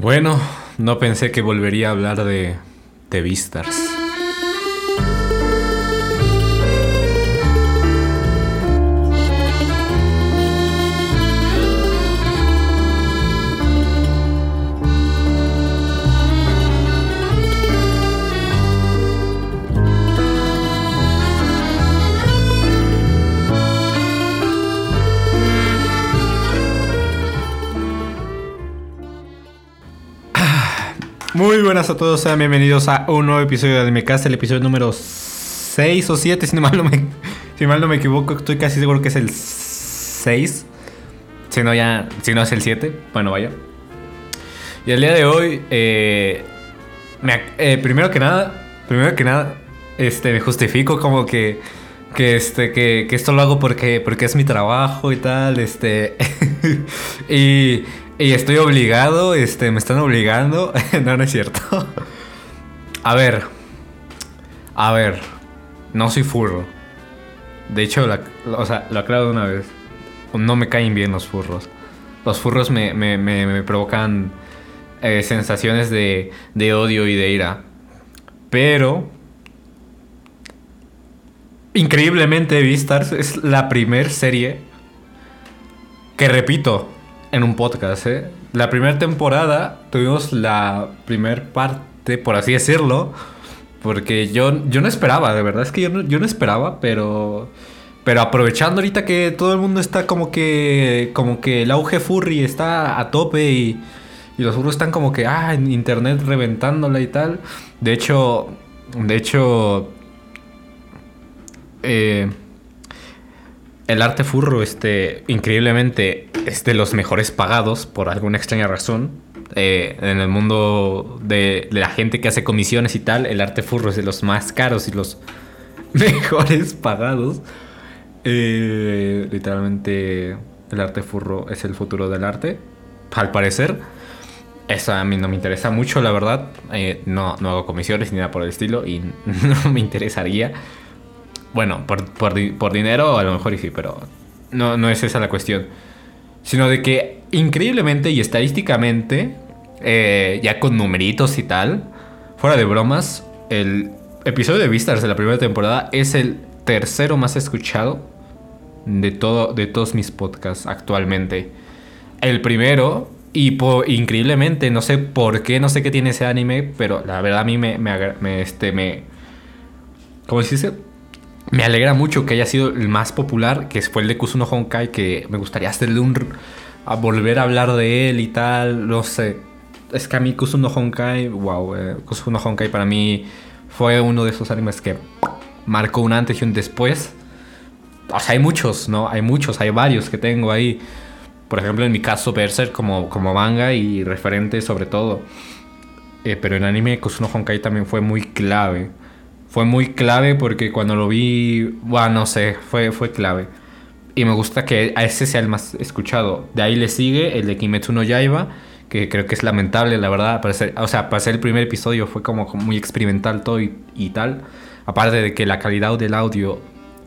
Bueno, no pensé que volvería a hablar de, de Vistars. Muy buenas a todos, sean bienvenidos a un nuevo episodio de Animecast, el episodio número 6 o 7, si mal, no me, si mal no me equivoco, estoy casi seguro que es el 6. Si no, ya, si no es el 7, bueno, vaya. Y el día de hoy, eh, eh, primero que nada, primero que nada, este, me justifico como que, que, este, que, que esto lo hago porque, porque es mi trabajo y tal, este, y y estoy obligado, este, me están obligando. no, no es cierto. a ver. A ver. No soy furro. De hecho, o sea, lo aclaro de una vez. No me caen bien los furros. Los furros me, me, provocan eh, sensaciones de, de odio y de ira. Pero increíblemente Vistars es la primer serie que repito en un podcast. ¿eh? La primera temporada tuvimos la primera parte, por así decirlo, porque yo, yo no esperaba, de verdad es que yo no, yo no esperaba, pero... Pero aprovechando ahorita que todo el mundo está como que. Como que el auge furry está a tope y. Y los furros están como que. Ah, en internet reventándola y tal. De hecho. De hecho. Eh, el arte furro, este, increíblemente, es de los mejores pagados por alguna extraña razón. Eh, en el mundo de, la gente que hace comisiones y tal, el arte furro es de los más caros y los mejores pagados. Eh, literalmente, el arte furro es el futuro del arte, al parecer. Eso a mí no me interesa mucho, la verdad. Eh, no, no hago comisiones ni nada por el estilo y no me interesaría. Bueno, por, por, dinero a lo mejor sí, pero no, no es esa la cuestión. Sino de que increíblemente y estadísticamente, eh, ya con numeritos y tal, fuera de bromas, el episodio de Vistas de la primera temporada es el tercero más escuchado de, todo, de todos mis podcasts actualmente. El primero, y increíblemente, no sé por qué, no sé qué tiene ese anime, pero la verdad a mí me, me, me este, me... ¿Cómo se dice? Me alegra mucho que haya sido el más popular, que fue el de Kusuno Honkai, que me gustaría hacerle un... volver a hablar de él y tal, no sé. Es que a mí Kusuno Honkai, wow, eh, Kusuno Honkai para mí fue uno de esos animes que marcó un antes y un después. O sea, hay muchos, ¿no? Hay muchos, hay varios que tengo ahí. Por ejemplo, en mi caso, Berserk como, como manga y referente sobre todo. Eh, pero en anime Kusuno Honkai también fue muy clave fue muy clave porque cuando lo vi, bueno, no sé, fue, fue clave. Y me gusta que a ese sea el más escuchado. De ahí le sigue el de Kimetsu no Yaiba, que creo que es lamentable, la verdad. Para ser, o sea, para ser el primer episodio fue como muy experimental todo y, tal. Aparte de que la calidad del audio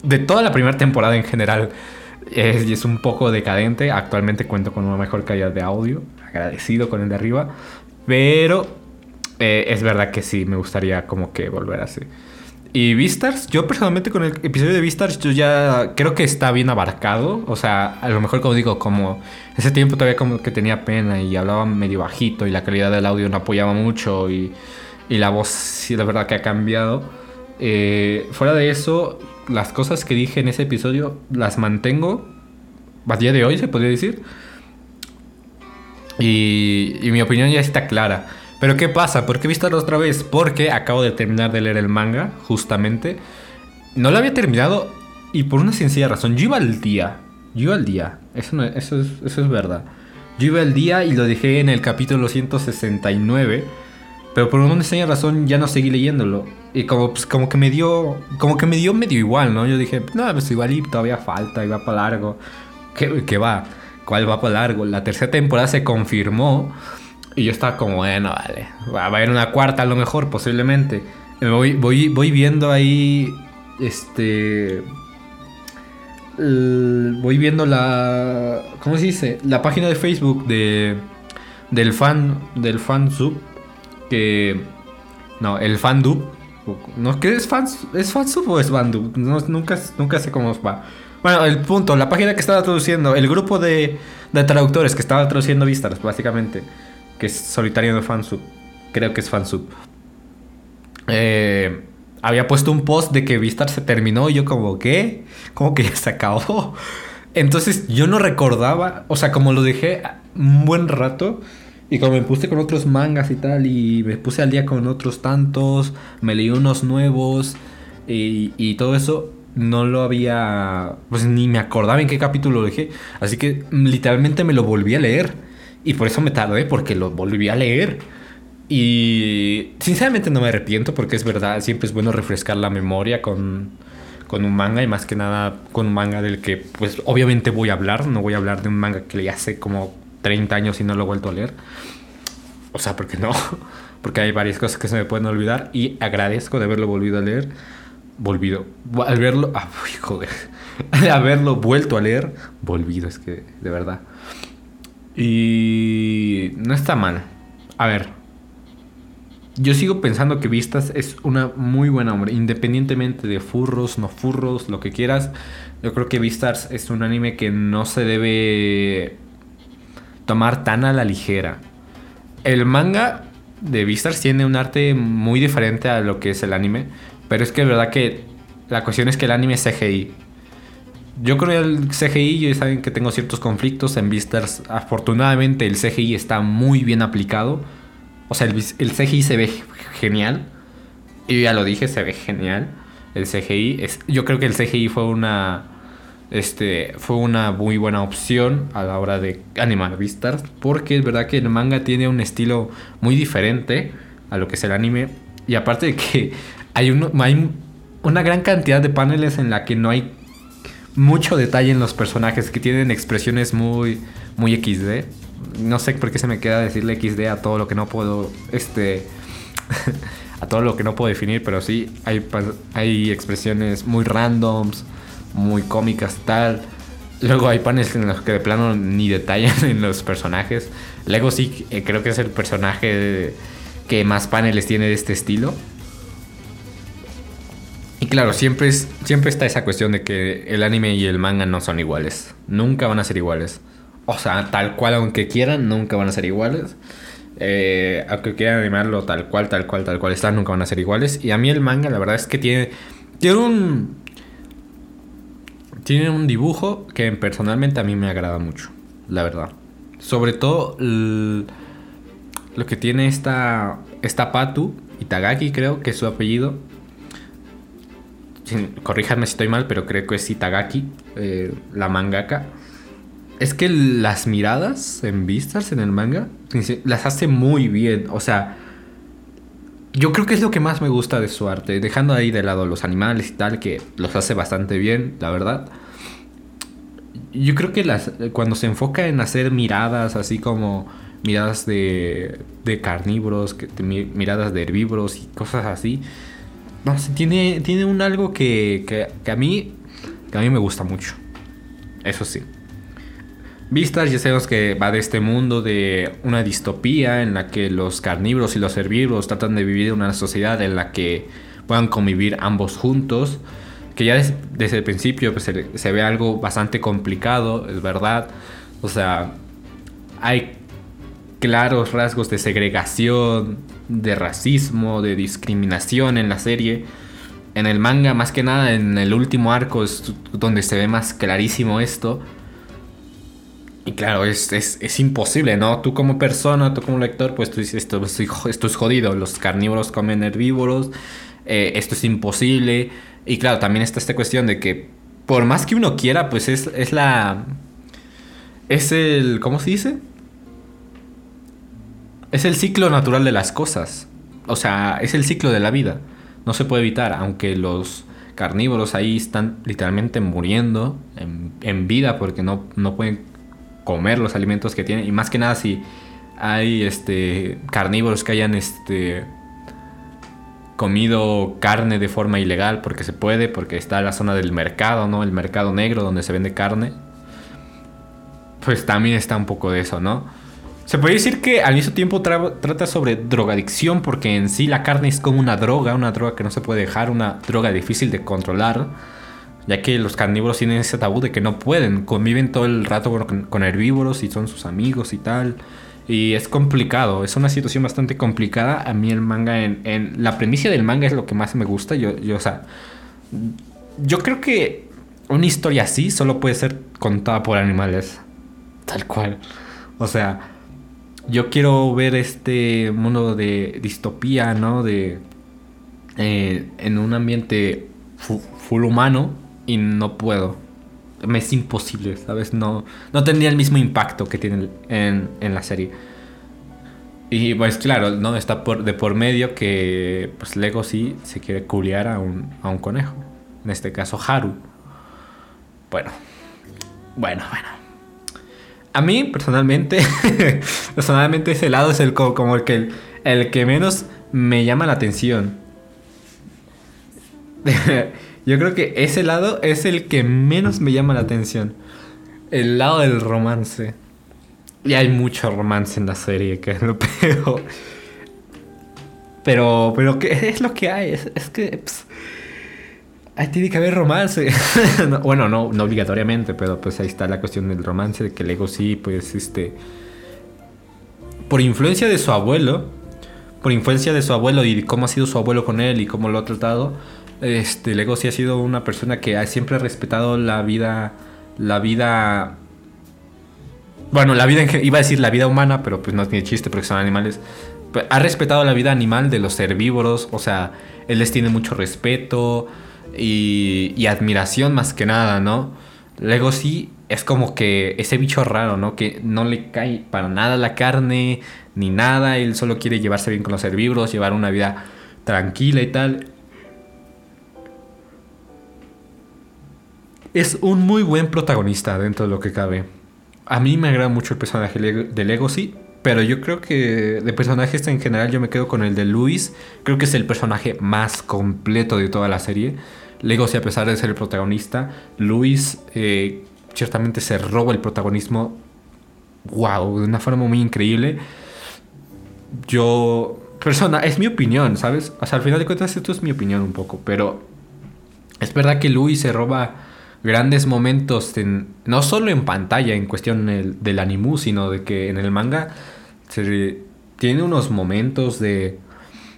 de toda la primera temporada en general es, es un poco decadente. Actualmente cuento con una mejor calidad de audio. Agradecido con el de arriba. Pero eh, es verdad que sí, me gustaría como que volver así. Y Vistars, yo personalmente con el episodio de Vistars, yo ya creo que está bien abarcado. O sea, a lo mejor como digo, como ese tiempo todavía como que tenía pena y hablaba medio bajito y la calidad del audio no apoyaba mucho y, y la voz sí, la verdad que ha cambiado. Eh, fuera de eso, las cosas que dije en ese episodio las mantengo a día de hoy, se podría decir. Y, y mi opinión ya está clara. Pero ¿qué pasa? ¿Por qué visto otra vez? Porque acabo de terminar de leer el manga, justamente. No lo había terminado y por una sencilla razón. Yo iba al día. Yo iba al día. Eso, eso, es, eso es verdad. Yo iba al día y lo dejé en el capítulo 169. Pero por una sencilla razón ya no seguí leyéndolo. Y como, pues, como que me dio. Como que me dio medio igual, ¿no? Yo dije, no, pues igual y todavía falta, y va para largo. ¿Qué, ¿Qué va? ¿Cuál va para largo? La tercera temporada se confirmó. Y yo estaba como, bueno, vale. Va a haber una cuarta a lo mejor, posiblemente. Voy, voy, voy viendo ahí. Este. voy viendo la. ¿Cómo se dice? La página de Facebook de. del fan del fan sub que no, el fan dub no qué es fan es o es fan no, nunca nunca sé cómo va. Bueno, el punto, la página que estaba traduciendo, el grupo de, de traductores que estaba traduciendo Vistas, básicamente, que es solitario de fansub, creo que es fansub. Eh, había puesto un post de que Vistar se terminó y yo como, ¿qué? ¿Cómo que ya se acabó? Entonces yo no recordaba, o sea, como lo dejé un buen rato y como me puse con otros mangas y tal y me puse al día con otros tantos, me leí unos nuevos y, y todo eso, no lo había, pues ni me acordaba en qué capítulo lo dejé. Así que literalmente me lo volví a leer. Y por eso me tardé, porque lo volví a leer. Y sinceramente no me arrepiento porque es verdad, siempre es bueno refrescar la memoria con, con un manga y más que nada con un manga del que pues obviamente voy a hablar, no voy a hablar de un manga que leí hace como 30 años y no lo he vuelto a leer. O sea, porque no, porque hay varias cosas que se me pueden olvidar y agradezco de haberlo volvido a leer. Volvido, al verlo, ah, joder, al haberlo vuelto a leer, volvido, es que de verdad. Y no está mal. A ver, yo sigo pensando que Vistas es una muy buena obra, independientemente de furros, no furros, lo que quieras. Yo creo que Vistas es un anime que no se debe tomar tan a la ligera. El manga de Vistas tiene un arte muy diferente a lo que es el anime, pero es que es verdad que la cuestión es que el anime es CGI. Yo creo el CGI, ya saben que tengo ciertos conflictos en Vistas. Afortunadamente el CGI está muy bien aplicado o sea, el, CGI se ve genial. Y ya lo dije, se ve genial. El CGI. Es, yo creo que el CGI fue una. Este. Fue una muy buena opción a la hora de animar vistas. Porque es verdad que el manga tiene un estilo muy diferente a lo que es el anime. Y aparte de que hay, hay una gran cantidad de paneles en la que no hay mucho detalle en los personajes. Que tienen expresiones muy. muy XD no sé por qué se me queda decirle XD a todo lo que no puedo, este, a todo lo que no puedo definir, pero sí hay, hay expresiones muy randoms, muy cómicas, tal. Luego hay paneles en los que de plano ni detallan en los personajes. Lego sí eh, creo que es el personaje que más paneles tiene de este estilo. Y claro, siempre, es, siempre está esa cuestión de que el anime y el manga no son iguales. Nunca van a ser iguales. O sea, tal cual, aunque quieran, nunca van a ser iguales. Eh, aunque quieran animarlo tal cual, tal cual, tal cual está, nunca van a ser iguales. Y a mí el manga, la verdad es que tiene, tiene un. Tiene un dibujo que personalmente a mí me agrada mucho, la verdad. Sobre todo lo que tiene esta, esta Patu, Itagaki creo que es su apellido. Corríjanme si estoy mal, pero creo que es Itagaki, eh, la mangaka es que las miradas en vistas en el manga las hace muy bien. O sea, yo creo que es lo que más me gusta de su arte. Dejando ahí de lado los animales y tal, que los hace bastante bien, la verdad. Yo creo que cuando se enfoca en hacer miradas así como miradas de, de carnívoros, miradas de herbívoros y cosas así. No sé, tiene, tiene un algo que, que, a mí, que a mí me gusta mucho. Eso sí. Vistas ya sabemos que va de este mundo de una distopía en la que los carnívoros y los herbívoros tratan de vivir una sociedad en la que puedan convivir ambos juntos. Que ya desde, el principio pues, se, ve algo bastante complicado, es verdad. O sea, hay claros rasgos de segregación, de racismo, de discriminación en la serie. En el manga, más que nada en el último arco, es donde se ve más clarísimo esto. Y claro, es, es, imposible, ¿no? Tú como persona, tú como lector, pues tú dices, esto, esto es jodido. Los carnívoros comen herbívoros, eh, esto es imposible. Y claro, también está esta cuestión de que por más que uno quiera, pues es, es la... Es el... ¿Cómo se dice? Es el ciclo natural de las cosas. O sea, es el ciclo de la vida. No se puede evitar, aunque los carnívoros ahí están literalmente muriendo en, vida porque no, no pueden comer los alimentos que tienen. Y más que nada si hay este carnívoros que hayan este comido carne de forma ilegal porque se puede, porque está la zona del mercado, ¿no? El mercado negro donde se vende carne. Pues también está un poco de eso, ¿no? Se puede decir que al mismo tiempo trata sobre drogadicción porque en sí la carne es como una droga, una droga que no se puede dejar, una droga difícil de controlar, ya que los carnívoros tienen ese tabú de que no pueden, conviven todo el rato con, herbívoros y son sus amigos y tal. Y es complicado, es una situación bastante complicada. A mí el manga, en, la premisa del manga es lo que más me gusta. Yo, yo, o sea, yo creo que una historia así solo puede ser contada por animales. Tal cual. O sea, yo quiero ver este mundo de distopía, ¿no? De. Eh, en un ambiente full humano y no puedo. Me es imposible, ¿sabes? No, no tendría el mismo impacto que tiene en, en la serie. Y pues claro, ¿no? Está por, de por medio que pues Lego sí se quiere culiar a un, a un conejo. En este caso, Haru. Bueno, bueno, bueno. A mí, personalmente, personalmente ese lado es el como el que, el que menos me llama la atención. Yo creo que ese lado es el que menos me llama la atención. El lado del romance. Y hay mucho romance en la serie, que es lo peor. Pero, pero ¿qué es lo que hay? Es, que... Ahí tiene que haber romance. bueno, no, no obligatoriamente, pero pues ahí está la cuestión del romance, de que Lego sí, pues este... Por influencia de su abuelo, por influencia de su abuelo y cómo ha sido su abuelo con él y cómo lo ha tratado, este Lego sí ha sido una persona que ha siempre respetado la vida, la vida... Bueno, la vida, en, iba a decir la vida humana, pero pues no tiene chiste porque son animales. Ha respetado la vida animal de los herbívoros, o sea, él les tiene mucho respeto y, admiración más que nada, ¿no? Luego sí es como que ese bicho raro, ¿no? Que no le cae para nada la carne ni nada, él solo quiere llevarse bien con los herbívoros, llevar una vida tranquila y tal. Es un muy buen protagonista dentro de lo que cabe. A mí me agrada mucho el personaje de Legacy, pero yo creo que de personajes en general yo me quedo con el de Luis. Creo que es el personaje más completo de toda la serie. Legosi, a pesar de ser el protagonista, Luis eh, ciertamente se roba el protagonismo, wow, de una forma muy increíble. Yo, persona, es mi opinión, ¿sabes? O sea, al final de cuentas esto es mi opinión un poco, pero es verdad que Luis se roba grandes momentos, en, no solo en pantalla, en cuestión del animu, sino de que en el manga se, tiene unos momentos de,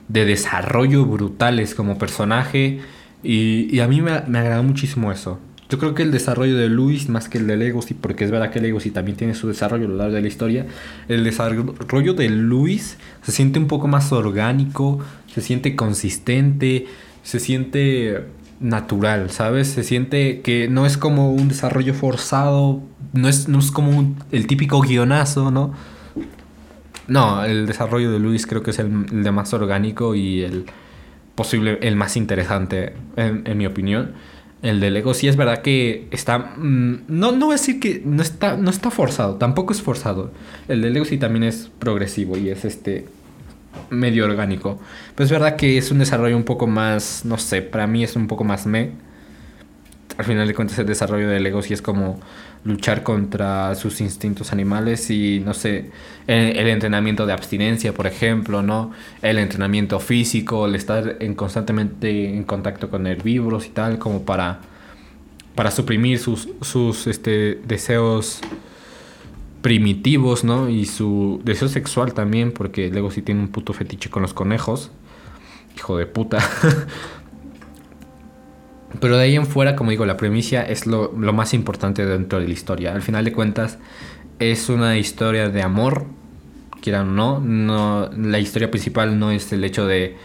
de desarrollo brutales como personaje y, a mí me, me agradó muchísimo eso. Yo creo que el desarrollo de Luis más que el de Legacy, porque es verdad que Legacy también tiene su desarrollo a lo largo de la historia, el desarrollo de Luis se siente un poco más orgánico, se siente consistente, se siente natural, ¿sabes? Se siente que no es como un desarrollo forzado, no es, no es como el típico guionazo, ¿no? No, el desarrollo de Luis creo que es el de más orgánico y el posible el más interesante, en, mi opinión. El de Lego sí es verdad que está... Mm, no, no voy a decir que no está, no está forzado, tampoco es forzado. El de Lego sí también es progresivo y es este medio orgánico. Pero es verdad que es un desarrollo un poco más, no sé, para mí es un poco más me. Al final de cuentas el desarrollo de Lego sí es como luchar contra sus instintos animales y no sé, el, entrenamiento de abstinencia, por ejemplo, ¿no? El entrenamiento físico, el estar en constantemente en contacto con herbívoros y tal, como para, para suprimir sus, sus este, deseos primitivos, ¿no? Y su deseo sexual también, porque luego sí tiene un puto fetiche con los conejos. Hijo de puta. Pero de ahí en fuera, como digo, la premisa es lo, más importante dentro de la historia. Al final de cuentas, es una historia de amor, quieran o no. no la historia principal no es el hecho de,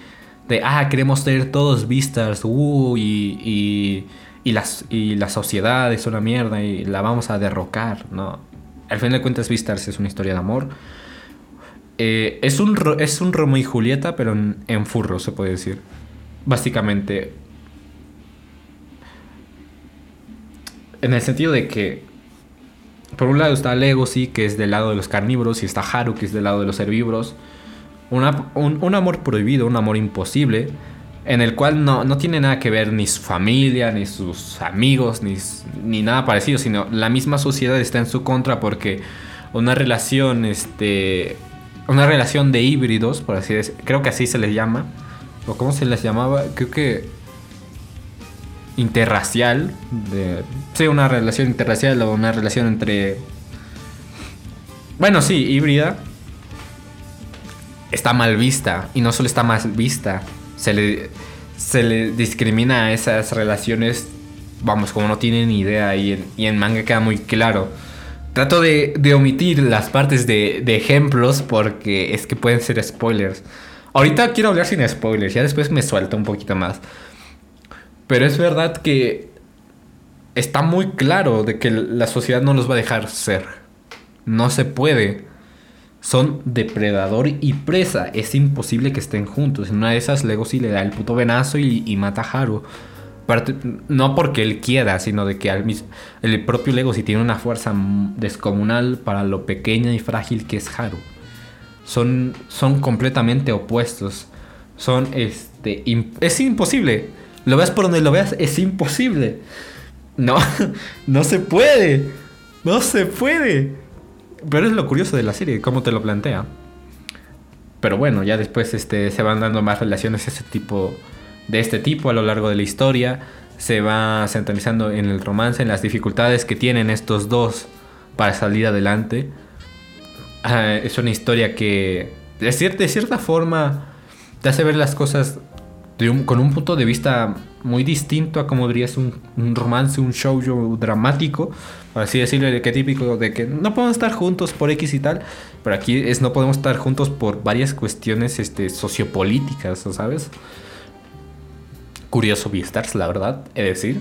de ah, queremos tener todos vistas, uh, y, y, las, y la sociedad es una mierda y la vamos a derrocar, no. Al final de cuentas, Vistas es una historia de amor. Eh, es, un, es un Romeo y Julieta, pero en furro, se puede decir. Básicamente, En el sentido de que, por un lado está Legacy, que es del lado de los carnívoros, y está Haru, que es del lado de los herbívoros. un, amor prohibido, un amor imposible, en el cual no, no, tiene nada que ver ni su familia, ni sus amigos, ni, ni nada parecido, sino la misma sociedad está en su contra porque una relación, este, una relación de híbridos, por así decirlo, creo que así se les llama, o cómo se les llamaba, creo que interracial, de, sí, una relación interracial o una relación entre, bueno, sí, híbrida, está mal vista, y no solo está mal vista, se le, se le discrimina a esas relaciones, vamos, como no tienen idea, y en, y en manga queda muy claro. Trato de, omitir las partes de, de, ejemplos porque es que pueden ser spoilers. Ahorita quiero hablar sin spoilers, ya después me suelto un poquito más. Pero es verdad que está muy claro de que la sociedad no los va a dejar ser. No se puede. Son depredador y presa. Es imposible que estén juntos. En una de esas, Legosi le da el puto venazo y, mata a Haru no porque él quiera, sino de que el propio Legoshi tiene una fuerza descomunal para lo pequeña y frágil que es Haru. Son, son completamente opuestos. Son este. es imposible. Lo veas por donde lo veas, es imposible. No, no se puede. No se puede. Pero es lo curioso de la serie, cómo te lo plantea. Pero bueno, ya después este, se van dando más relaciones ese tipo de este tipo a lo largo de la historia. Se va centralizando en el romance, en las dificultades que tienen estos dos para salir adelante. Ah, es una historia que de cierta, de cierta forma te hace ver las cosas con un punto de vista muy distinto a como dirías un, romance, un show dramático, así decirlo, de que típico de que no podemos estar juntos por X y tal, pero aquí es no podemos estar juntos por varias cuestiones este, sociopolíticas, ¿sabes? curioso Beastars, la verdad, es decir.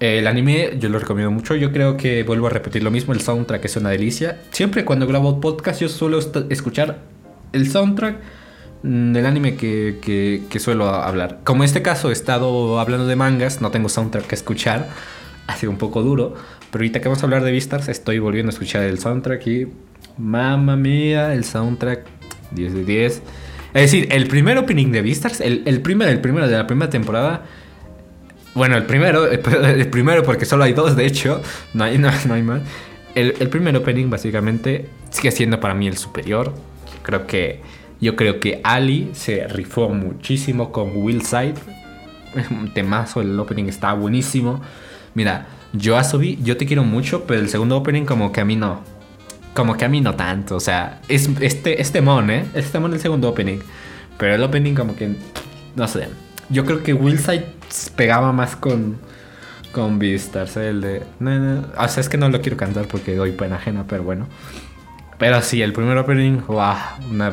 El anime yo lo recomiendo mucho. Yo creo que vuelvo a repetir lo mismo. El soundtrack es una delicia. Siempre cuando grabo podcast yo suelo escuchar el soundtrack del anime que, que, suelo hablar. Como en este caso he estado hablando de mangas, no tengo soundtrack que escuchar. Ha sido un poco duro. Pero ahorita que vamos a hablar de Beastars estoy volviendo a escuchar el soundtrack y... Mamma mía, el soundtrack 10 de 10. Es decir, el primer opening de Beastars, el, el primero, el primero de la primera temporada. Bueno, el primero, el primero porque solo hay dos, de hecho, no hay, no, hay más. El, el, primer opening básicamente sigue siendo para mí el superior. Creo que yo creo que Ali se rifó muchísimo con Will Side. Un temazo, el opening está buenísimo. Mira, yo Asobi, yo te quiero mucho, pero el segundo opening como que a mí no como que a mí no tanto. O sea, es este, este mon, ¿eh? Este mon el segundo opening. Pero el opening como que, no sé. Yo creo que Willside pegaba más con, con Beastars, ¿eh? El de... O sea, es que no lo quiero cantar porque doy pena ajena, pero bueno. Pero sí, el primer opening, wow, una,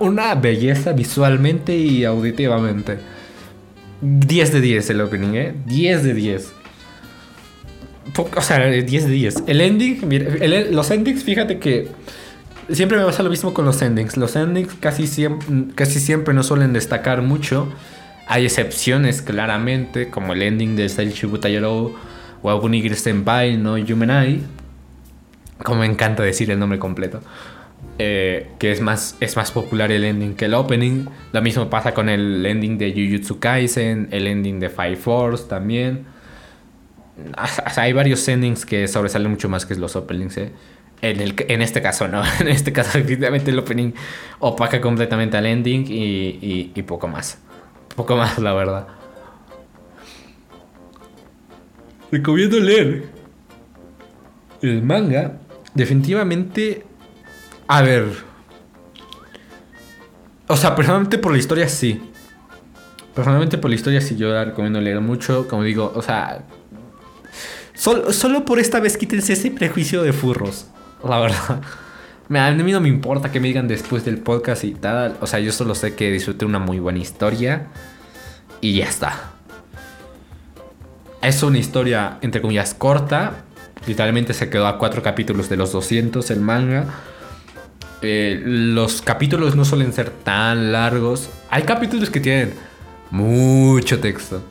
una, belleza visualmente y auditivamente. 10 de 10 el opening, ¿eh? 10 de 10. O sea, 10 de 10. El ending, los endings, fíjate que siempre me pasa lo mismo con los endings. Los endings casi siempre, casi siempre no suelen destacar mucho. Hay excepciones, claramente, como el ending de Style Shibutayaro o Abunigiri Senpai no Yumenai. Como me encanta decir el nombre completo. Eh, que es más, es más popular el ending que el opening. Lo mismo pasa con el ending de Jujutsu Kaisen, el ending de Five Force también hay varios endings que sobresalen mucho más que los openings, ¿eh? En, el, en este caso, ¿no? En este caso, definitivamente el opening opaca completamente al ending y, y, poco más. Poco más, la verdad. Recomiendo leer el manga. Definitivamente. A ver. O sea, personalmente por la historia sí. Personalmente por la historia sí yo la recomiendo leer mucho. Como digo, o sea, Solo, por esta vez quítense ese prejuicio de furros. La verdad. A mí no me importa que me digan después del podcast y tal. O sea, yo solo sé que disfruté una muy buena historia. Y ya está. Es una historia, entre comillas, corta. Literalmente se quedó a cuatro capítulos de los 200 el manga. Eh, los capítulos no suelen ser tan largos. Hay capítulos que tienen mucho texto.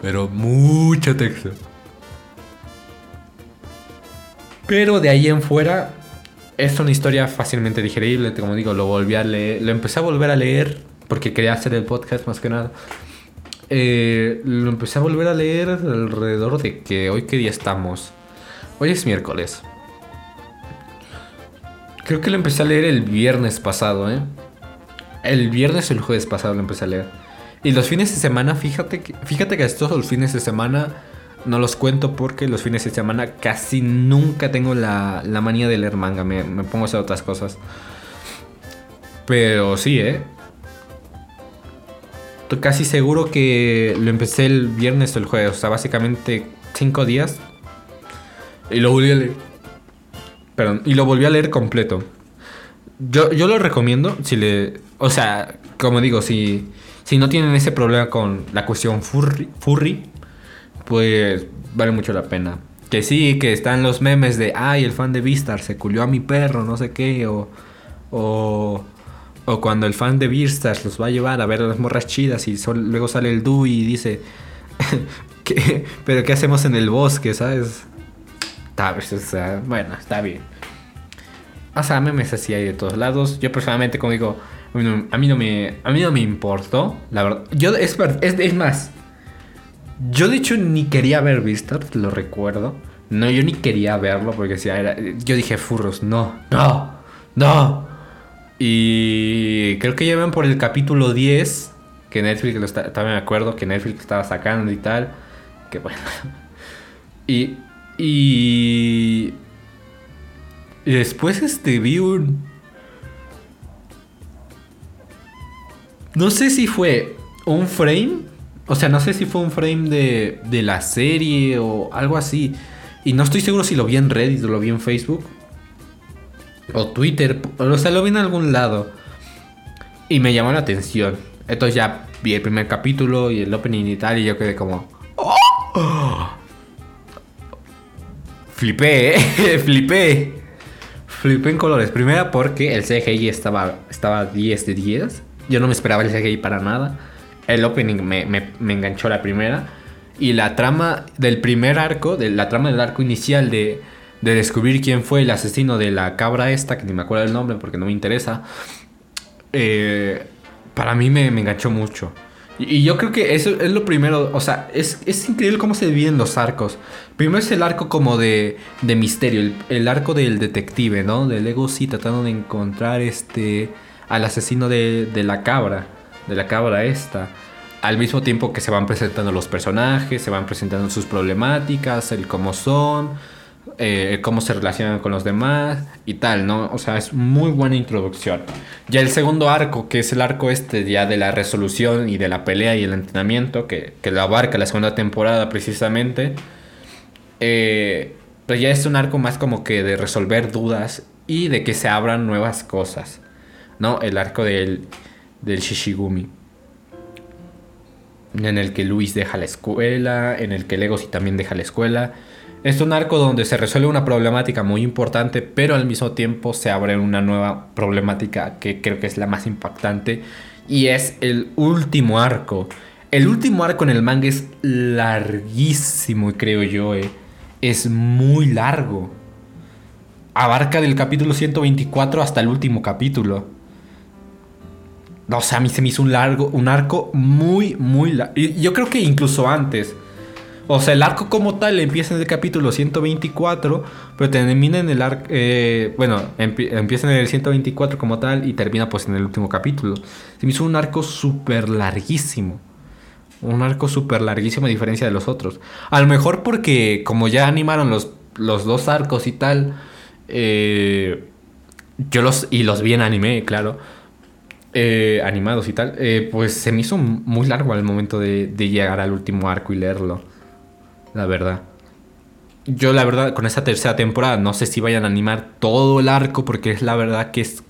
Pero mucho texto. Pero de ahí en fuera es una historia fácilmente digerible. Como digo, lo volví a leer, lo empecé a volver a leer porque quería hacer el podcast más que nada. Eh, lo empecé a volver a leer alrededor de que hoy qué día estamos. Hoy es miércoles. Creo que lo empecé a leer el viernes pasado, ¿eh? El viernes o el jueves pasado lo empecé a leer. Y los fines de semana, fíjate que, fíjate que estos los fines de semana no los cuento porque los fines de semana casi nunca tengo la, la manía de leer manga. Me, me pongo a hacer otras cosas. Pero sí, ¿eh? Estoy casi seguro que lo empecé el viernes o el jueves. O sea, básicamente cinco días. Y lo volví a leer. Perdón. Y lo volví a leer completo. Yo, yo lo recomiendo si le... O sea, como digo, si, si no tienen ese problema con la cuestión furry, furry, pues vale mucho la pena. Que sí, que están los memes de, ay, el fan de Vistar se culió a mi perro, no sé qué, o... O, o cuando el fan de Beastars los va a llevar a ver las morras chidas y luego sale el Du y dice, ¿Qué, pero ¿qué hacemos en el bosque, sabes? O sea, bueno, está bien. O sea, memes así hay de todos lados. Yo personalmente, como digo, a mí no me, a mí no me importó, la verdad. Yo, es, es, es más, yo de hecho ni quería ver Beastars, lo recuerdo. No, yo ni quería verlo porque si era, yo dije, furros, no, no, no. Y creo que llevan por el capítulo 10, que Netflix lo está, también me acuerdo que Netflix estaba sacando y tal. Que bueno. Y. Y. Después este vi un. No sé si fue un frame. O sea, no sé si fue un frame de, de la serie o algo así. Y no estoy seguro si lo vi en Reddit o lo vi en Facebook. O Twitter, o sea, lo vi en algún lado. Y me llamó la atención. Entonces ya vi el primer capítulo y el opening y tal, y yo quedé como. ¡Oh! Flipé, ¿eh? Flipé. Flipé en colores. Primera porque el CGI estaba, estaba 10 de 10. Yo no me esperaba el CGI para nada. El opening me, me enganchó la primera. Y la trama del primer arco, de, la trama del arco inicial de, de descubrir quién fue el asesino de la cabra esta, que ni me acuerdo el nombre porque no me interesa, eh, para mí me, enganchó mucho. Y, yo creo que eso es lo primero, o sea, es, increíble cómo se dividen los arcos. Primero es el arco como de, de misterio, el, arco del detective, ¿no? Del ego sí tratando de encontrar este al asesino de, de la cabra, de la cabra esta al mismo tiempo que se van presentando los personajes, se van presentando sus problemáticas, el cómo son, eh, cómo se relacionan con los demás y tal, ¿no? O sea, es muy buena introducción. Ya el segundo arco, que es el arco este ya de la resolución y de la pelea y el entrenamiento, que, que lo abarca la segunda temporada precisamente, eh, pues ya es un arco más como que de resolver dudas y de que se abran nuevas cosas, ¿no? El arco del, del Shishigumi en el que Luis deja la escuela, en el que Legosi también deja la escuela es un arco donde se resuelve una problemática muy importante, pero al mismo tiempo se abre una nueva problemática que creo que es la más impactante y es el último arco. El último arco en el manga es larguísimo, creo yo, eh. es muy largo. Abarca del capítulo 124 hasta el último capítulo. O sea, a mí se me hizo un largo, un arco muy, muy largo. Yo creo que incluso antes. O sea, el arco como tal empieza en el capítulo 124, pero termina en el arco... Eh, bueno, empieza en el 124 como tal y termina pues en el último capítulo. Se me hizo un arco súper larguísimo. Un arco súper larguísimo a diferencia de los otros. A lo mejor porque como ya animaron los, los dos arcos y tal, eh, yo los... Y los vi en anime, claro. Eh, animados y tal, pues se me hizo muy largo al momento de llegar al último arco y leerlo la verdad. Yo la verdad con esta tercera temporada no sé si vayan a animar todo el arco porque es la verdad que es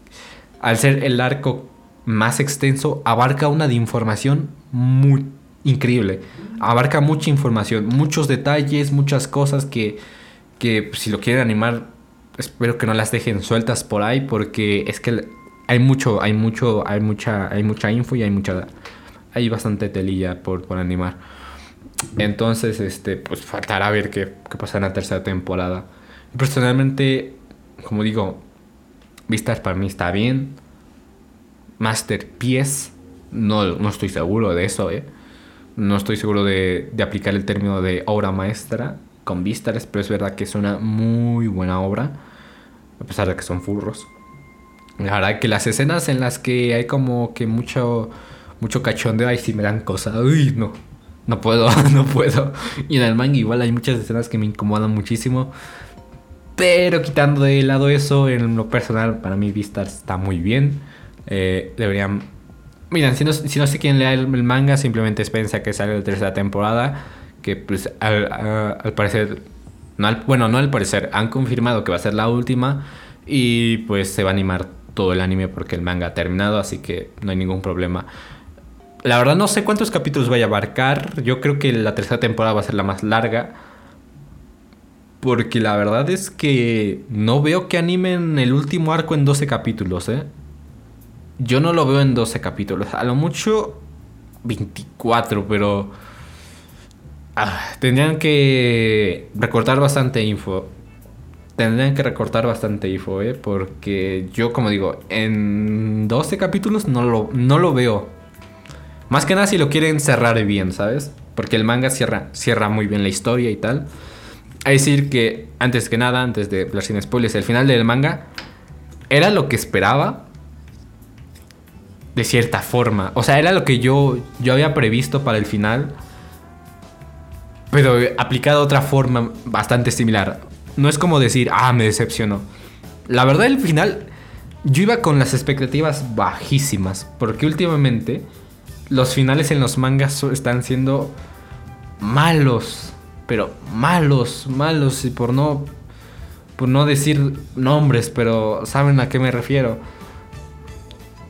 al ser el arco más extenso abarca una información muy increíble. Abarca mucha información, muchos detalles, muchas cosas que, que si lo quieren animar espero que no las dejen sueltas por ahí porque es que hay mucho, hay mucho, hay mucha, hay mucha info y hay mucha hay bastante telilla por, por animar. Entonces, este, pues faltará ver qué, qué pasa en la tercera temporada. Personalmente, como digo, Vistas para mí está bien. Masterpiece, no, no estoy seguro de eso, ¿eh? No estoy seguro de, aplicar el término de obra maestra con Vistas, pero es verdad que es una muy buena obra, a pesar de que son furros. La verdad que las escenas en las que hay como que mucho, mucho cachondeo, ahí sí me dan cosas. Uy, no. No puedo, no puedo. Y en el manga igual hay muchas escenas que me incomodan muchísimo. Pero quitando de lado eso, en lo personal, para mí Vistar está muy bien. Eh, deberían... Miren, si no, si no sé quién lea el, manga, simplemente espérense a que salga la tercera temporada. Que pues al, al parecer... No bueno, no al parecer. Han confirmado que va a ser la última. Y pues se va a animar todo el anime porque el manga ha terminado. Así que no hay ningún problema. La verdad no sé cuántos capítulos vaya a abarcar. Yo creo que la tercera temporada va a ser la más larga. Porque la verdad es que no veo que animen el último arco en 12 capítulos, ¿eh? Yo no lo veo en 12 capítulos. A lo mucho 24, pero... Ah, tendrían que recortar bastante info. Tendrían que recortar bastante info, ¿eh? Porque yo, como digo, en 12 capítulos no lo, no lo veo. Más que nada si lo quieren cerrar bien, ¿sabes? Porque el manga cierra, cierra muy bien la historia y tal. A decir que, antes que nada, antes de hablar sin spoilers, el final del manga era lo que esperaba. De cierta forma. O sea, era lo que yo, yo había previsto para el final. Pero aplicado de otra forma bastante similar. No es como decir, ah, me decepcionó. La verdad, el final, yo iba con las expectativas bajísimas. Porque últimamente los finales en los mangas están siendo malos, pero malos, malos y por no por no decir nombres, pero saben a qué me refiero.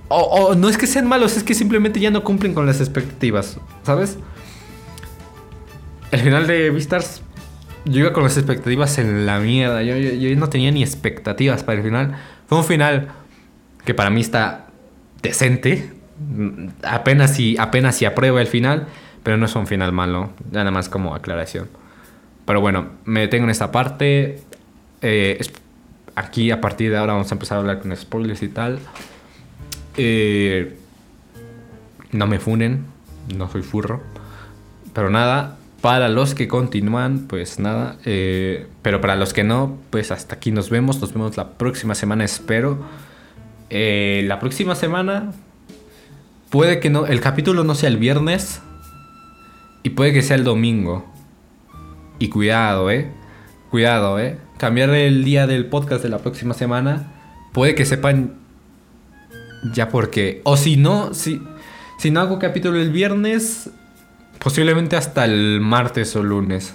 O, no es que sean malos, es que simplemente ya no cumplen con las expectativas, ¿sabes? El final de Vistars yo iba con las expectativas en la mierda. Yo, yo, no tenía ni expectativas para el final. Fue un final que para mí está decente apenas si, apenas si aprueba el final, pero no es un final malo, nada más como aclaración. Pero bueno, me detengo en esta parte. Eh, aquí a partir de ahora vamos a empezar a hablar con spoilers y tal. Eh, no me funen, no soy furro. Pero nada, para los que continúan, pues nada. Eh, pero para los que no, pues hasta aquí nos vemos. Nos vemos la próxima semana, espero. la próxima semana Puede que no, el capítulo no sea el viernes y puede que sea el domingo. Y cuidado, eh. Cuidado, eh. Cambiar el día del podcast de la próxima semana. Puede que sepan ya por qué. O si no, si, si no hago capítulo el viernes, posiblemente hasta el martes o lunes.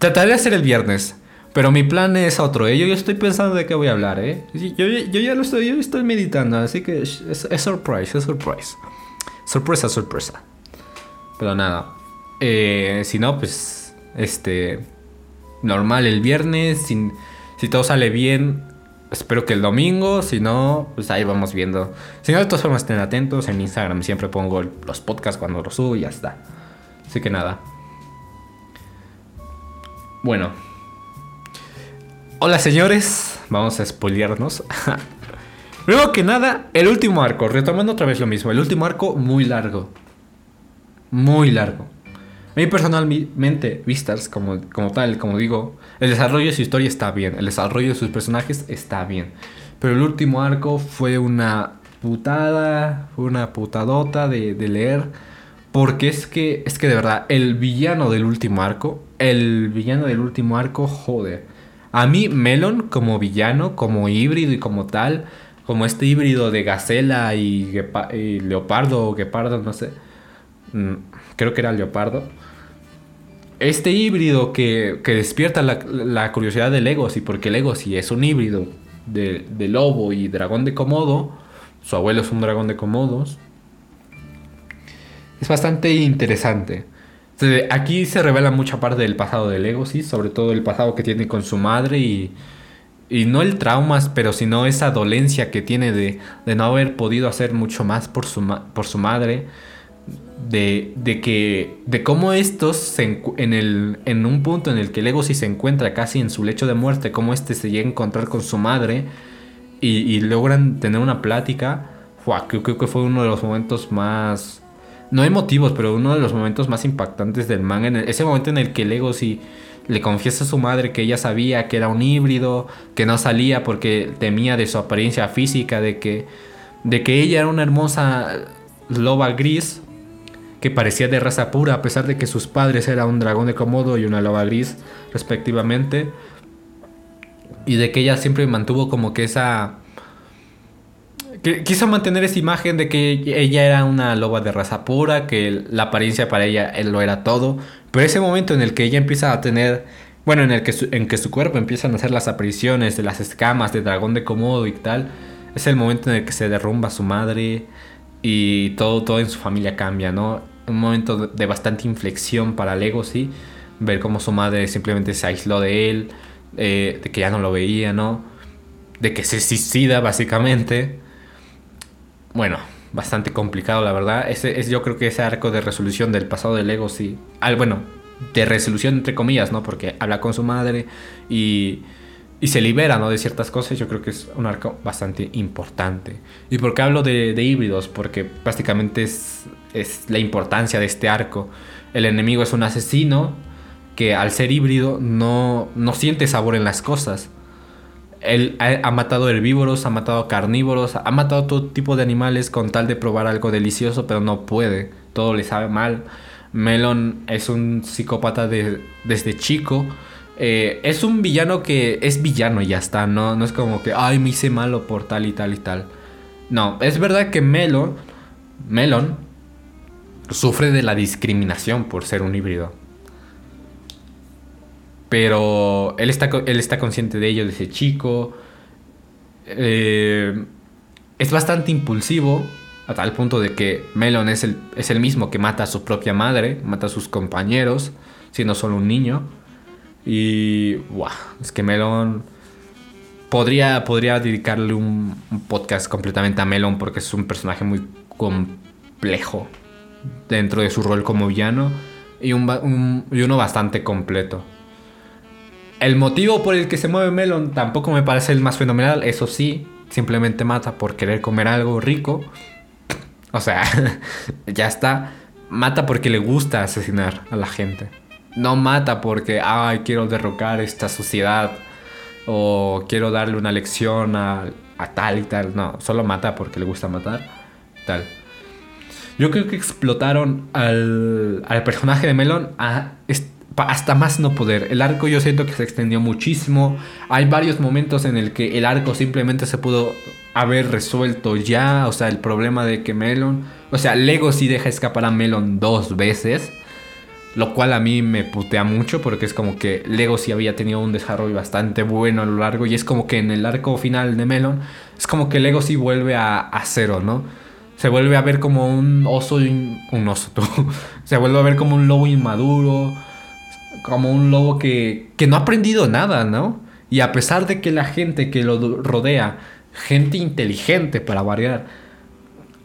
Trataré de hacer el viernes. Pero mi plan es otro, ¿eh? Yo ya estoy pensando de qué voy a hablar, ¿eh? Yo, ya lo estoy, yo estoy meditando, así que es, es surprise, es surprise. Sorpresa, sorpresa. Pero nada. Eh, si no, pues, este... Normal el viernes, si, si todo sale bien, espero que el domingo, si no, pues ahí vamos viendo. Si no, de todas formas estén atentos, en Instagram siempre pongo los podcasts cuando los subo y ya está. Así que nada. Bueno, Hola señores, vamos a spoilearnos. Luego que nada, el último arco, retomando otra vez lo mismo, el último arco muy largo. Muy largo. A mí personalmente, Vistars, como, como tal, como digo, el desarrollo de su historia está bien, el desarrollo de sus personajes está bien. Pero el último arco fue una putada, fue una putadota de, de leer. Porque es que, es que de verdad, el villano del último arco, el villano del último arco, joder. A mí Melon como villano, como híbrido y como tal, como este híbrido de gacela y, leopardo o guepardo, no sé. Mm, creo que era leopardo. Este híbrido que, despierta la, curiosidad de Legosi, porque Legosi es un híbrido de, de lobo y dragón de Komodo. Su abuelo es un dragón de Komodos. Es bastante interesante. Aquí se revela mucha parte del pasado de Legosi, sobre todo el pasado que tiene con su madre y, y no el traumas, pero sino esa dolencia que tiene de, de no haber podido hacer mucho más por su, por su madre, de, de, que de cómo estos en, el, en un punto en el que Legosi se encuentra casi en su lecho de muerte, cómo este se llega a encontrar con su madre y, y logran tener una plática, creo que fue uno de los momentos más no hay motivos, pero uno de los momentos más impactantes del manga, en ese momento en el que Legosi le confiesa a su madre que ella sabía que era un híbrido, que no salía porque temía de su apariencia física, de que, de que ella era una hermosa loba gris que parecía de raza pura a pesar de que sus padres eran un dragón de Komodo y una loba gris respectivamente. Y de que ella siempre mantuvo como que esa... quiso mantener esa imagen de que ella era una loba de raza pura, que la apariencia para ella lo era todo. Pero ese momento en el que ella empieza a tener... Bueno, en el que su, en que su cuerpo empiezan a hacer las apariciones de las escamas de dragón de Komodo y tal, es el momento en el que se derrumba su madre y todo, todo en su familia cambia, ¿no? un momento de bastante inflexión para Legacy. Ver cómo su madre simplemente se aisló de él, eh, de que ya no lo veía, ¿no? De que se suicida, básicamente. Bueno, bastante complicado, la verdad. Ese es, yo creo que ese arco de resolución del pasado de Legacy. Al, bueno, de resolución entre comillas, ¿no? Porque habla con su madre y y se libera ¿no? de ciertas cosas, yo creo que es un arco bastante importante. ¿Y por qué hablo de, híbridos? Porque prácticamente es, es, la importancia de este arco. El enemigo es un asesino que al ser híbrido no, no siente sabor en las cosas. Él ha, matado herbívoros, ha matado carnívoros, ha matado todo tipo de animales con tal de probar algo delicioso, pero no puede. Todo le sabe mal. Melon es un psicópata de, desde chico eh, es un villano que es villano y ya está, ¿no? No es como que, ay, me hice malo por tal y tal y tal. No, es verdad que Melon, Melon sufre de la discriminación por ser un híbrido. Pero él está, él está consciente de ello desde chico. Eh, es bastante impulsivo, a tal punto de que Melon es el, es el mismo que mata a su propia madre, mata a sus compañeros, siendo solo un niño. Y, wow, es que Melon... Podría, podría dedicarle un, podcast completamente a Melon porque es un personaje muy complejo dentro de su rol como villano y, un, y uno bastante completo. El motivo por el que se mueve Melon tampoco me parece el más fenomenal, eso sí, simplemente mata por querer comer algo rico. O sea, ya está. Mata porque le gusta asesinar a la gente no mata porque, ay, quiero derrocar esta sociedad o quiero darle una lección a, tal y tal. No, solo mata porque le gusta matar. Tal. Yo creo que explotaron al, al personaje de Melon hasta más no poder. El arco yo siento que se extendió muchísimo. Hay varios momentos en el que el arco simplemente se pudo haber resuelto ya. O sea, el problema de que Melon... O sea, Lego sí deja escapar a Melon dos veces. Lo cual a mí me putea mucho porque es como que Lego sí había tenido un desarrollo bastante bueno a lo largo y es como que en el arco final de Melon es como que Lego sí vuelve a, cero, ¿no? Se vuelve a ver como un oso, un oso, se vuelve a ver como un lobo inmaduro, como un lobo que, que no ha aprendido nada, ¿no? Y a pesar de que la gente que lo rodea, gente inteligente para variar,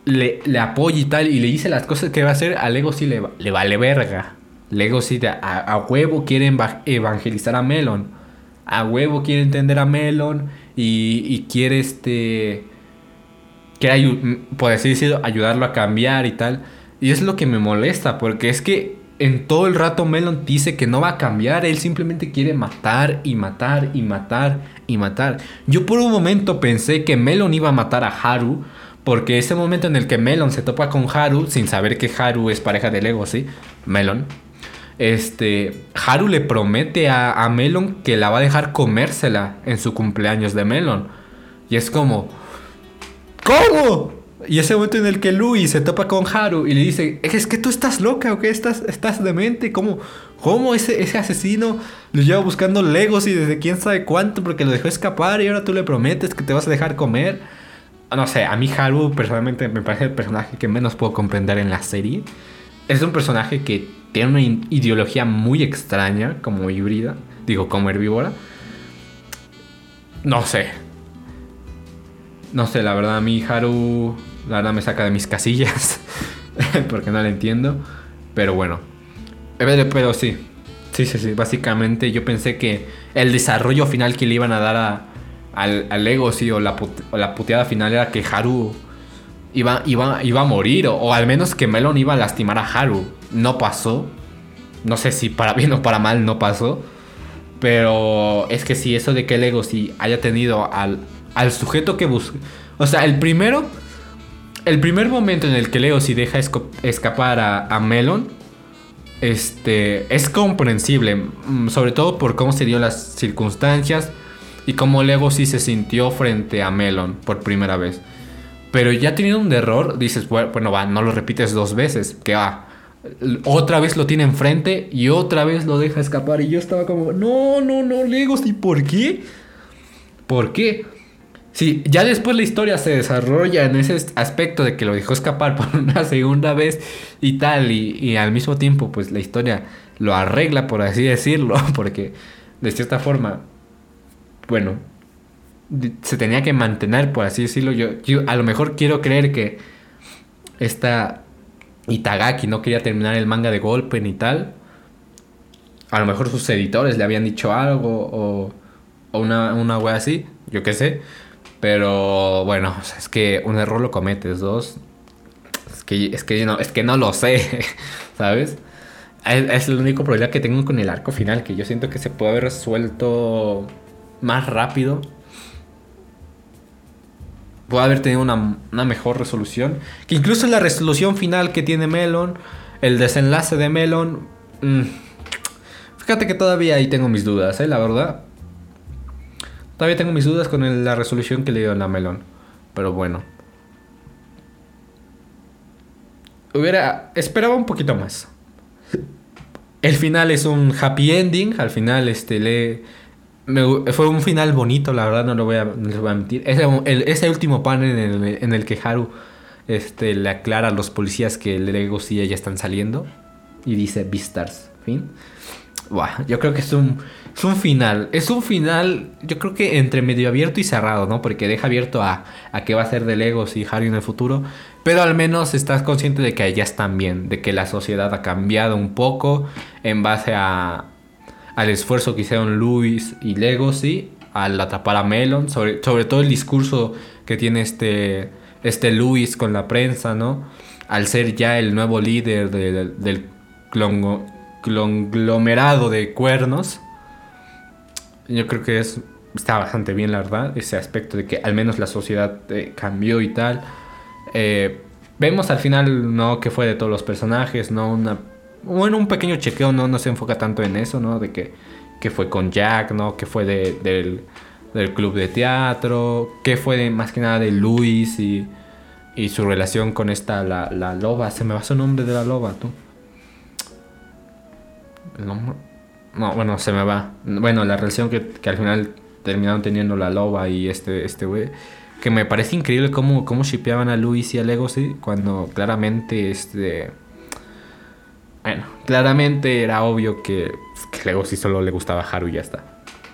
le, le apoya y tal y le dice las cosas que va a hacer, a Lego sí le, le vale verga. Legacy a, a huevo quiere evangelizar a Melon. A huevo quiere entender a Melon y, quiere este... Quiere, por así decirlo, ayudarlo a cambiar y tal. Y es lo que me molesta, porque es que en todo el rato Melon dice que no va a cambiar, él simplemente quiere matar y matar y matar y matar. Yo por un momento pensé que Melon iba a matar a Haru, porque ese momento en el que Melon se topa con Haru, sin saber que Haru es pareja de Legacy, Melon, este, Haru le promete a, Melon que la va a dejar comérsela en su cumpleaños de Melon. Y es como, ¿cómo? Y ese momento en el que Louis se topa con Haru y le dice, es que tú estás loca o qué estás, estás demente, ¿cómo, cómo ese, ese asesino lo lleva buscando Legos y desde quién sabe cuánto porque lo dejó escapar y ahora tú le prometes que te vas a dejar comer? No sé, a mí Haru personalmente me parece el personaje que menos puedo comprender en la serie. Es un personaje que tiene una ideología muy extraña, como híbrida, digo, como herbívora. No sé. No sé, la verdad, a mí Haru, la verdad me saca de mis casillas, porque no la entiendo. Pero bueno. Pero sí, sí, sí, sí. Básicamente yo pensé que el desarrollo final que le iban a dar a, al, al ego, sí, o la, o la puteada final era que Haru iba, iba, iba a morir, o, al menos que Melon iba a lastimar a Haru. No pasó. No sé si para bien o para mal no pasó. Pero es que si eso de que Legacy haya tenido al, al sujeto que busca. O sea, el primero. El primer momento en el que Legacy deja escapar a, Melon. Este. Es comprensible. Mm, sobre todo por cómo se dio las circunstancias. Y cómo Legacy se sintió frente a Melon por primera vez. Pero ya teniendo un error, dices, bueno, va, no lo repites dos veces. Que va. otra vez lo tiene enfrente y otra vez lo deja escapar. Y yo estaba como, no, no, no, Legacy, ¿por qué? ¿Por qué? Sí, ya después la historia se desarrolla en ese aspecto de que lo dejó escapar por una segunda vez y tal, y, al mismo tiempo pues la historia lo arregla, por así decirlo, porque de cierta forma, bueno, se tenía que mantener, por así decirlo. Yo, yo a lo mejor quiero creer que esta Itagaki no quería terminar el manga de golpe ni tal. A lo mejor sus editores le habían dicho algo o, o una, una wea así, yo qué sé. Pero bueno, es que un error lo cometes, dos. Es que, es que, no, es que no lo sé, ¿sabes? Es, el único problema que tengo con el arco final, que yo siento que se puede haber resuelto más rápido. Puede haber tenido una, una mejor resolución. Que incluso la resolución final que tiene Melon, el desenlace de Melon... Mmm, fíjate que todavía ahí tengo mis dudas, ¿eh? La verdad. Todavía tengo mis dudas con la resolución que le dio a Melon. Pero bueno. Hubiera. Esperaba un poquito más. El final es un happy ending. Al final, este le. fue un final bonito, la verdad, no lo voy a, mentir. Ese, último panel en el, en el, que Haru este, le aclara a los policías que el Lego sí ya están saliendo. Y dice Beastars. Fin. Yo creo que es un es un final. Es un final, yo creo que entre medio abierto y cerrado, ¿no? Porque deja abierto a, a qué va a ser de Legos y Harry en el futuro. Pero al menos estás consciente de que ya están bien. De que la sociedad ha cambiado un poco en base a, al esfuerzo que hicieron Luis y Legacy al atrapar a Melon. Sobre, sobre todo el discurso que tiene este, este Luis con la prensa, ¿no? Al ser ya el nuevo líder del conglomerado de cuernos yo creo que es, está bastante bien, la verdad, ese aspecto de que al menos la sociedad eh, cambió y tal. Eh, vemos al final, ¿no? Que fue de todos los personajes, ¿no? Una, bueno, un pequeño chequeo, ¿no? No se enfoca tanto en eso, ¿no? De que, que fue con Jack, ¿no? Que fue de, del, del, club de teatro, que fue de, más que nada de Luis y, y su relación con esta, la, la loba. Se me va su nombre de la loba, tú. No, bueno, se me va. Bueno, la relación que, al final terminaron teniendo la loba y este este güey. Que me parece increíble cómo, cómo shipeaban a Luis y a Legacy cuando claramente este... Bueno, claramente era obvio que, que solo le gustaba Haru y ya está.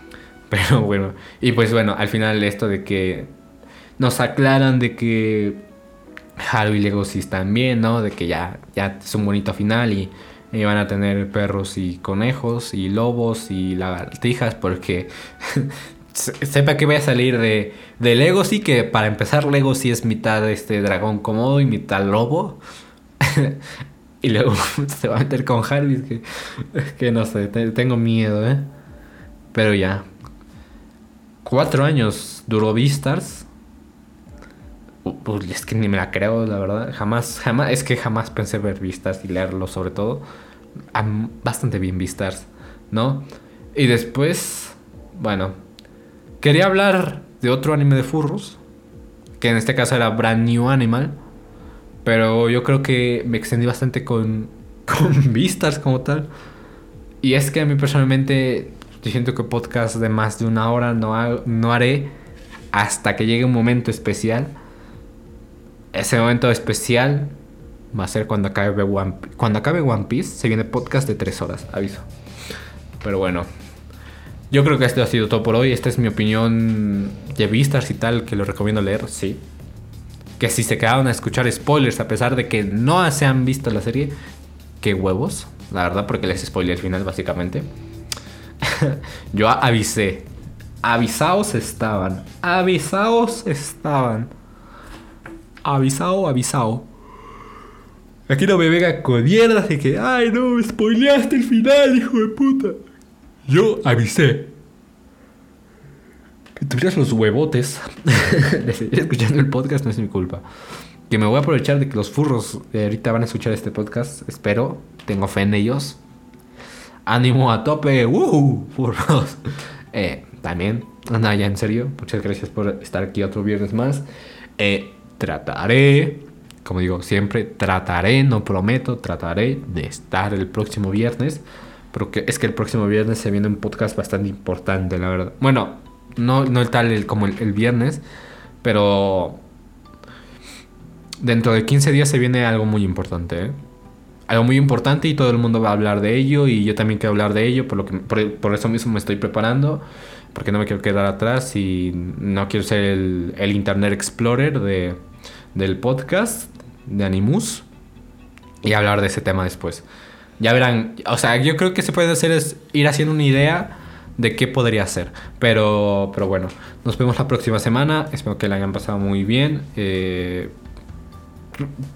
Pero bueno, y pues bueno, al final esto de que nos aclaran de que Haru y Legacy están bien, ¿no? De que ya, ya es un bonito final y y van a tener perros y conejos y lobos y lagartijas porque sepa que voy a salir de, de Legacy que para empezar Legacy es mitad este dragón cómodo y mitad lobo y luego se va a meter con Harvey que, no sé tengo miedo eh pero ya cuatro años duró Beastars pues es que ni me la creo, la verdad. Jamás, jamás, es que jamás pensé ver vistas y leerlo, sobre todo. Bastante bien vistas, ¿no? Y después, bueno, quería hablar de otro anime de furros, que en este caso era Brand New Animal, pero yo creo que me extendí bastante con, con vistas como tal. Y es que a mí personalmente, siento que podcast de más de una hora no, no haré hasta que llegue un momento especial ese momento especial va a ser cuando acabe One, cuando acabe One Piece. Se viene podcast de 3 horas, aviso. Pero bueno, yo creo que esto ha sido todo por hoy. Esta es mi opinión de vistas y tal, que lo recomiendo leer, sí. Que si se quedaron a escuchar spoilers a pesar de que no se han visto la serie, qué huevos, la verdad, porque les spoilé el final básicamente. yo avisé. Avisaos estaban. Avisaos estaban avisado, avisado. Aquí no me venga con mierdas de que, ay no, spoileaste el final, hijo de puta. Yo avisé que tuvieras los huevotes de seguir escuchando el podcast, no es mi culpa. Que me voy a aprovechar de que los furros de ahorita van a escuchar este podcast. Espero, tengo fe en ellos. Ánimo a tope, ¡Woo! Furros. Eh, también, nada, ya en serio, muchas gracias por estar aquí otro viernes más. Eh, trataré, como digo siempre, trataré, no prometo, trataré de estar el próximo viernes. Porque es que el próximo viernes se viene un podcast bastante importante, la verdad. Bueno, no, no el tal como el, viernes, pero dentro de 15 días se viene algo muy importante. ¿eh? Algo muy importante y todo el mundo va a hablar de ello y yo también quiero hablar de ello, por, lo que, por, eso mismo me estoy preparando, porque no me quiero quedar atrás y no quiero ser el, el Internet Explorer de, del podcast de Animus y hablar de ese tema después. Ya verán, o sea, yo creo que se puede hacer es ir haciendo una idea de qué podría ser. Pero, pero bueno, nos vemos la próxima semana. Espero que la hayan pasado muy bien. Eh,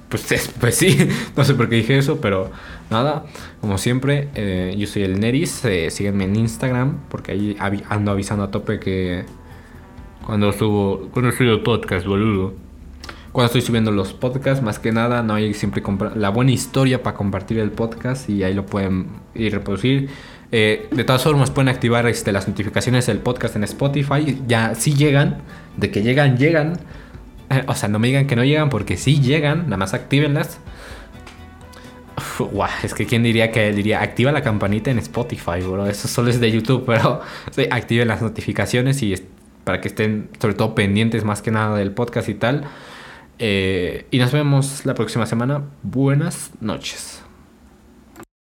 pues, pues sí, no sé por qué dije eso, pero nada, como siempre, eh, yo soy el Neris. Eh, síguenme en Instagram porque ahí ando avisando a tope que cuando subo, cuando subo podcast, boludo cuando estoy subiendo los podcasts, más que nada, no hay siempre la buena historia para compartir el podcast y ahí lo pueden ir reproducir. Eh, de todas formas, pueden activar este, las notificaciones del podcast en Spotify. Ya sí llegan, de que llegan, llegan. Eh, o sea, no me digan que no llegan porque sí llegan, nada más actívenlas. es que quién diría que diría activa la campanita en Spotify, bro. Eso solo es de YouTube, pero sí, activen las notificaciones y para que estén sobre todo pendientes más que nada del podcast y tal. Eh, y nos vemos la próxima semana. Buenas noches.